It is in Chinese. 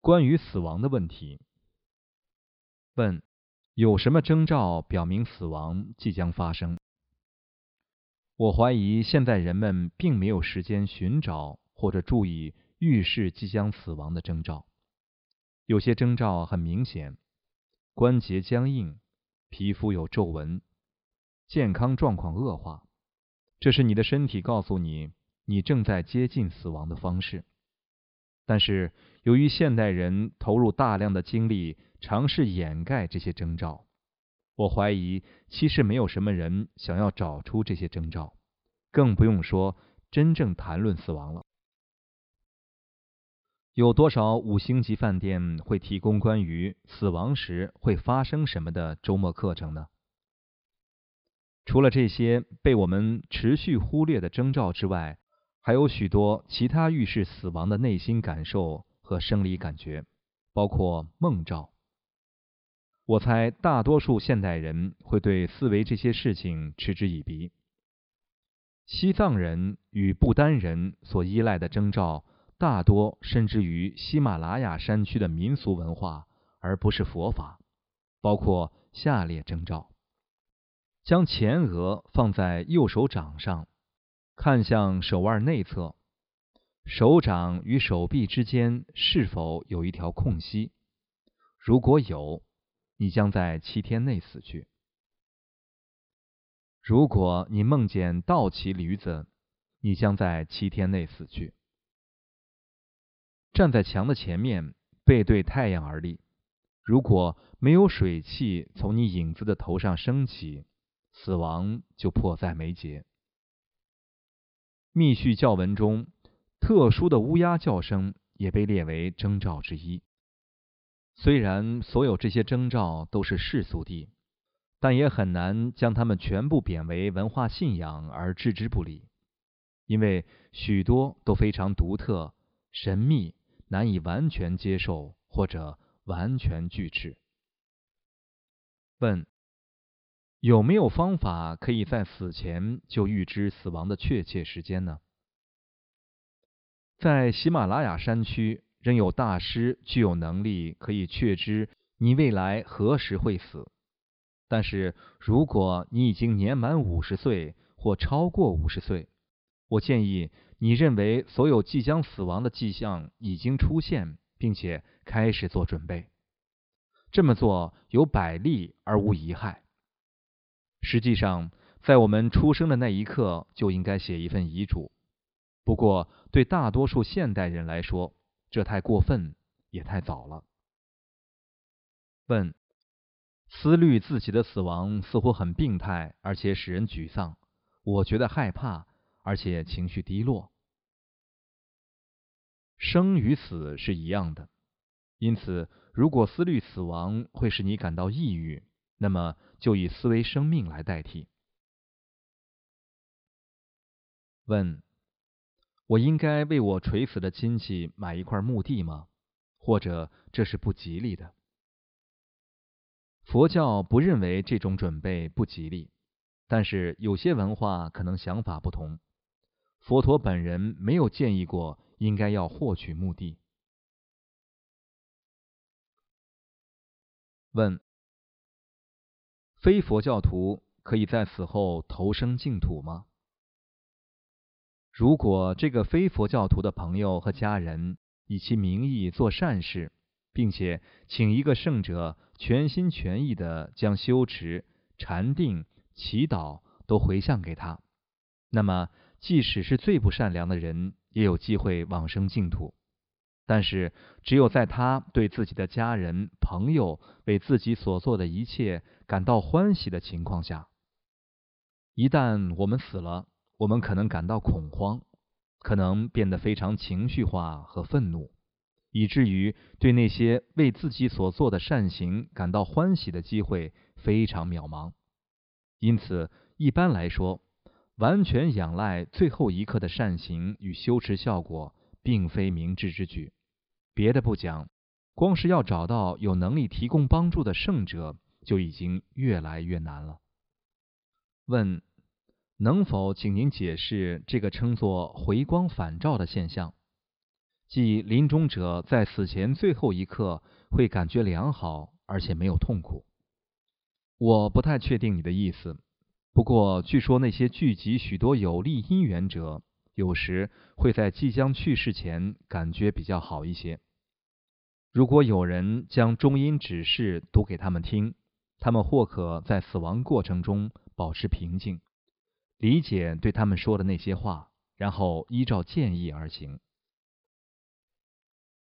关于死亡的问题。问：有什么征兆表明死亡即将发生？我怀疑现在人们并没有时间寻找或者注意预示即将死亡的征兆。有些征兆很明显：关节僵硬，皮肤有皱纹，健康状况恶化。这是你的身体告诉你你正在接近死亡的方式。但是，由于现代人投入大量的精力尝试掩盖这些征兆，我怀疑其实没有什么人想要找出这些征兆，更不用说真正谈论死亡了。有多少五星级饭店会提供关于死亡时会发生什么的周末课程呢？除了这些被我们持续忽略的征兆之外，还有许多其他预示死亡的内心感受和生理感觉，包括梦兆。我猜大多数现代人会对思维这些事情嗤之以鼻。西藏人与不丹人所依赖的征兆，大多深植于喜马拉雅山区的民俗文化，而不是佛法，包括下列征兆。将前额放在右手掌上，看向手腕内侧，手掌与手臂之间是否有一条空隙？如果有，你将在七天内死去。如果你梦见倒骑驴子，你将在七天内死去。站在墙的前面，背对太阳而立。如果没有水汽从你影子的头上升起。死亡就迫在眉睫。密续教文中，特殊的乌鸦叫声也被列为征兆之一。虽然所有这些征兆都是世俗地，但也很难将它们全部贬为文化信仰而置之不理，因为许多都非常独特、神秘，难以完全接受或者完全拒斥。问。有没有方法可以在死前就预知死亡的确切时间呢？在喜马拉雅山区，仍有大师具有能力可以确知你未来何时会死。但是，如果你已经年满五十岁或超过五十岁，我建议你认为所有即将死亡的迹象已经出现，并且开始做准备。这么做有百利而无一害。实际上，在我们出生的那一刻就应该写一份遗嘱。不过，对大多数现代人来说，这太过分，也太早了。问：思虑自己的死亡似乎很病态，而且使人沮丧。我觉得害怕，而且情绪低落。生与死是一样的，因此，如果思虑死亡会使你感到抑郁。那么就以思维生命来代替。问：我应该为我垂死的亲戚买一块墓地吗？或者这是不吉利的？佛教不认为这种准备不吉利，但是有些文化可能想法不同。佛陀本人没有建议过应该要获取墓地。问。非佛教徒可以在死后投生净土吗？如果这个非佛教徒的朋友和家人以其名义做善事，并且请一个圣者全心全意的将修持、禅定、祈祷都回向给他，那么即使是最不善良的人，也有机会往生净土。但是，只有在他对自己的家人、朋友为自己所做的一切感到欢喜的情况下，一旦我们死了，我们可能感到恐慌，可能变得非常情绪化和愤怒，以至于对那些为自己所做的善行感到欢喜的机会非常渺茫。因此，一般来说，完全仰赖最后一刻的善行与修持效果，并非明智之举。别的不讲，光是要找到有能力提供帮助的圣者，就已经越来越难了。问：能否请您解释这个称作回光返照的现象？即临终者在死前最后一刻会感觉良好，而且没有痛苦。我不太确定你的意思，不过据说那些聚集许多有利因缘者，有时会在即将去世前感觉比较好一些。如果有人将中音指示读给他们听，他们或可在死亡过程中保持平静，理解对他们说的那些话，然后依照建议而行。